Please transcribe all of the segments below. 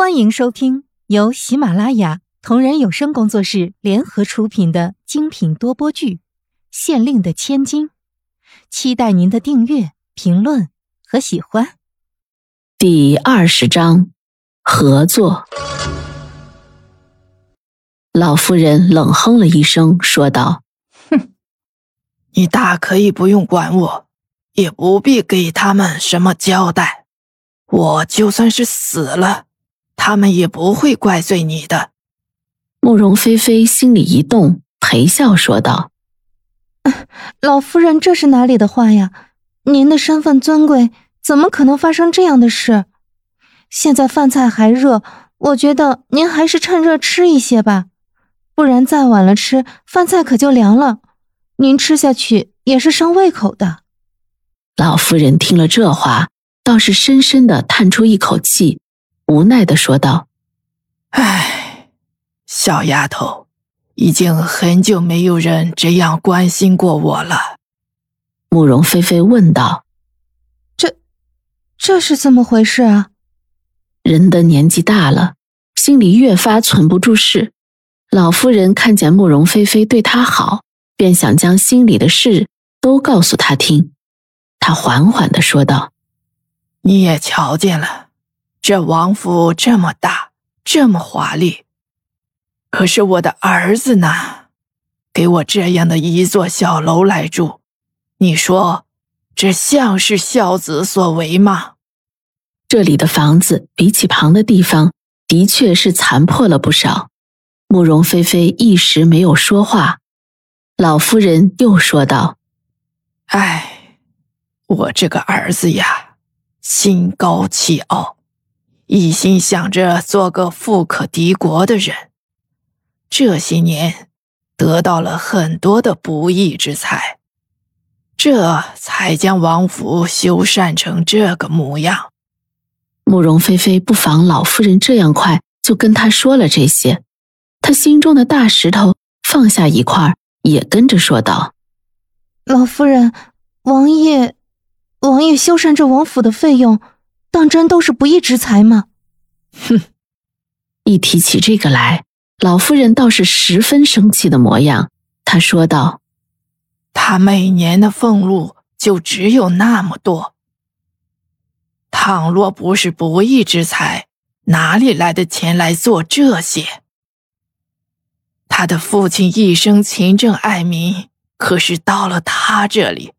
欢迎收听由喜马拉雅同人有声工作室联合出品的精品多播剧《县令的千金》，期待您的订阅、评论和喜欢。第二十章，合作。老妇人冷哼了一声，说道：“哼，你大可以不用管我，也不必给他们什么交代。我就算是死了。”他们也不会怪罪你的。慕容菲菲心里一动，陪笑说道：“老夫人，这是哪里的话呀？您的身份尊贵，怎么可能发生这样的事？现在饭菜还热，我觉得您还是趁热吃一些吧，不然再晚了吃，饭菜可就凉了。您吃下去也是伤胃口的。”老夫人听了这话，倒是深深的叹出一口气。无奈的说道：“唉，小丫头，已经很久没有人这样关心过我了。”慕容菲菲问道：“这，这是怎么回事啊？”人的年纪大了，心里越发存不住事。老夫人看见慕容菲菲对她好，便想将心里的事都告诉她听。她缓缓的说道：“你也瞧见了。”这王府这么大，这么华丽，可是我的儿子呢？给我这样的一座小楼来住，你说这像是孝子所为吗？这里的房子比起旁的地方，的确是残破了不少。慕容菲菲一时没有说话，老夫人又说道：“哎，我这个儿子呀，心高气傲。”一心想着做个富可敌国的人，这些年得到了很多的不义之财，这才将王府修缮成这个模样。慕容菲菲不妨老夫人这样快就跟他说了这些，他心中的大石头放下一块，也跟着说道：“老夫人，王爷，王爷修缮这王府的费用。”当真都是不义之财吗？哼！一提起这个来，老夫人倒是十分生气的模样。她说道：“他每年的俸禄就只有那么多，倘若不是不义之财，哪里来的钱来做这些？他的父亲一生勤政爱民，可是到了他这里。”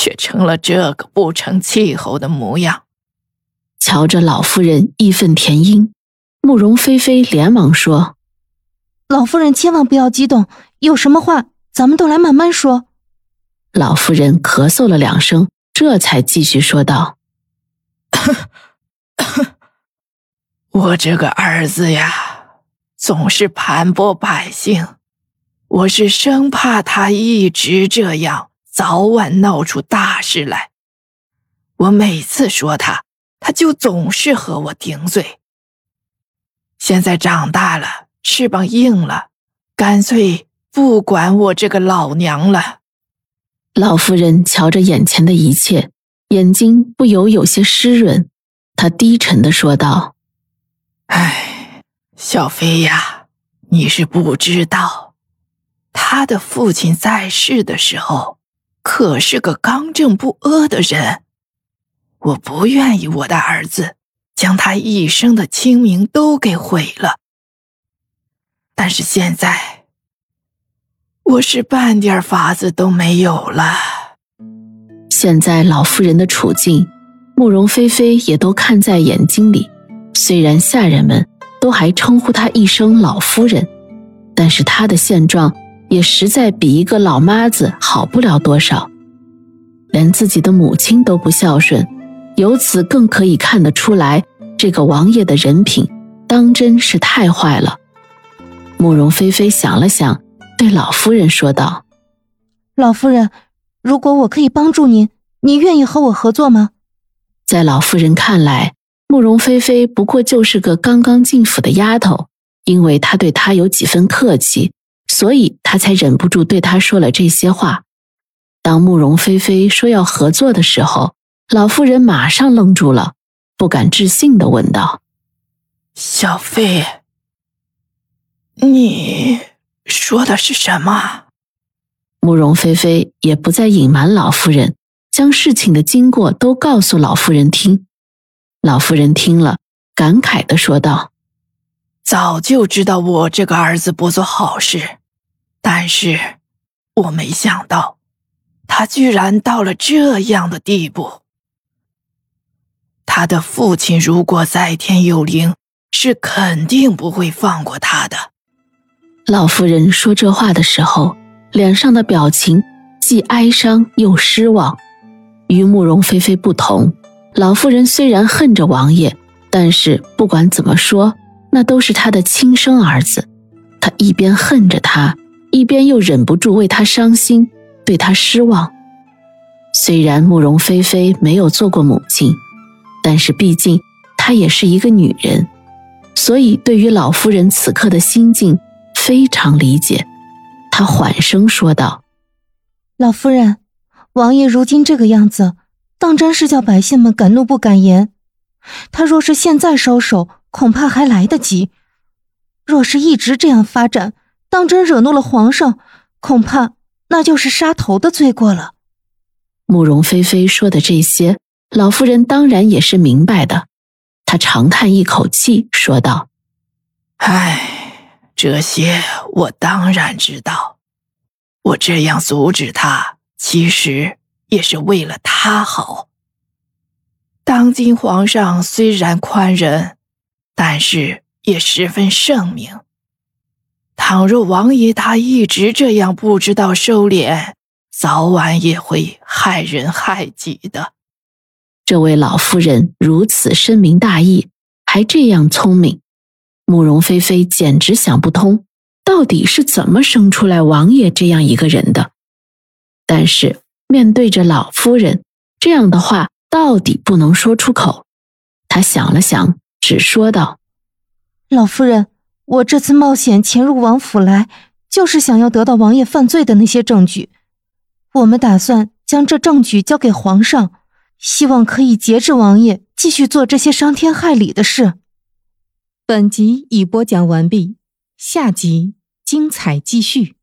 却成了这个不成气候的模样。瞧着老夫人义愤填膺，慕容菲菲连忙说：“老夫人千万不要激动，有什么话咱们都来慢慢说。”老夫人咳嗽了两声，这才继续说道：“我这个儿子呀，总是盘剥百姓，我是生怕他一直这样。”早晚闹出大事来，我每次说他，他就总是和我顶嘴。现在长大了，翅膀硬了，干脆不管我这个老娘了。老夫人瞧着眼前的一切，眼睛不由有些湿润，她低沉的说道：“哎，小飞呀，你是不知道，他的父亲在世的时候。”可是个刚正不阿的人，我不愿意我的儿子将他一生的清明都给毁了。但是现在，我是半点法子都没有了。现在老夫人的处境，慕容菲菲也都看在眼睛里。虽然下人们都还称呼她一声老夫人，但是她的现状。也实在比一个老妈子好不了多少，连自己的母亲都不孝顺，由此更可以看得出来，这个王爷的人品当真是太坏了。慕容菲菲想了想，对老夫人说道：“老夫人，如果我可以帮助您，您愿意和我合作吗？”在老夫人看来，慕容菲菲不过就是个刚刚进府的丫头，因为她对她有几分客气。所以他才忍不住对他说了这些话。当慕容菲菲说要合作的时候，老妇人马上愣住了，不敢置信的问道：“小飞，你说的是什么？慕容菲菲也不再隐瞒老夫人，将事情的经过都告诉老夫人听。老夫人听了，感慨的说道：“早就知道我这个儿子不做好事，但是我没想到，他居然到了这样的地步。他的父亲如果在天有灵，是肯定不会放过他的。”老夫人说这话的时候。脸上的表情既哀伤又失望。与慕容菲菲不同，老妇人虽然恨着王爷，但是不管怎么说，那都是她的亲生儿子。她一边恨着他，一边又忍不住为他伤心，对他失望。虽然慕容菲菲没有做过母亲，但是毕竟她也是一个女人，所以对于老夫人此刻的心境非常理解。他缓声说道：“老夫人，王爷如今这个样子，当真是叫百姓们敢怒不敢言。他若是现在收手，恐怕还来得及；若是一直这样发展，当真惹怒了皇上，恐怕那就是杀头的罪过了。”慕容菲菲说的这些，老夫人当然也是明白的。她长叹一口气，说道：“唉。”这些我当然知道，我这样阻止他，其实也是为了他好。当今皇上虽然宽仁，但是也十分圣明。倘若王爷他一直这样不知道收敛，早晚也会害人害己的。这位老夫人如此深明大义，还这样聪明。慕容菲菲简直想不通，到底是怎么生出来王爷这样一个人的。但是面对着老夫人这样的话，到底不能说出口。他想了想，只说道：“老夫人，我这次冒险潜入王府来，就是想要得到王爷犯罪的那些证据。我们打算将这证据交给皇上，希望可以节制王爷继续做这些伤天害理的事。”本集已播讲完毕，下集精彩继续。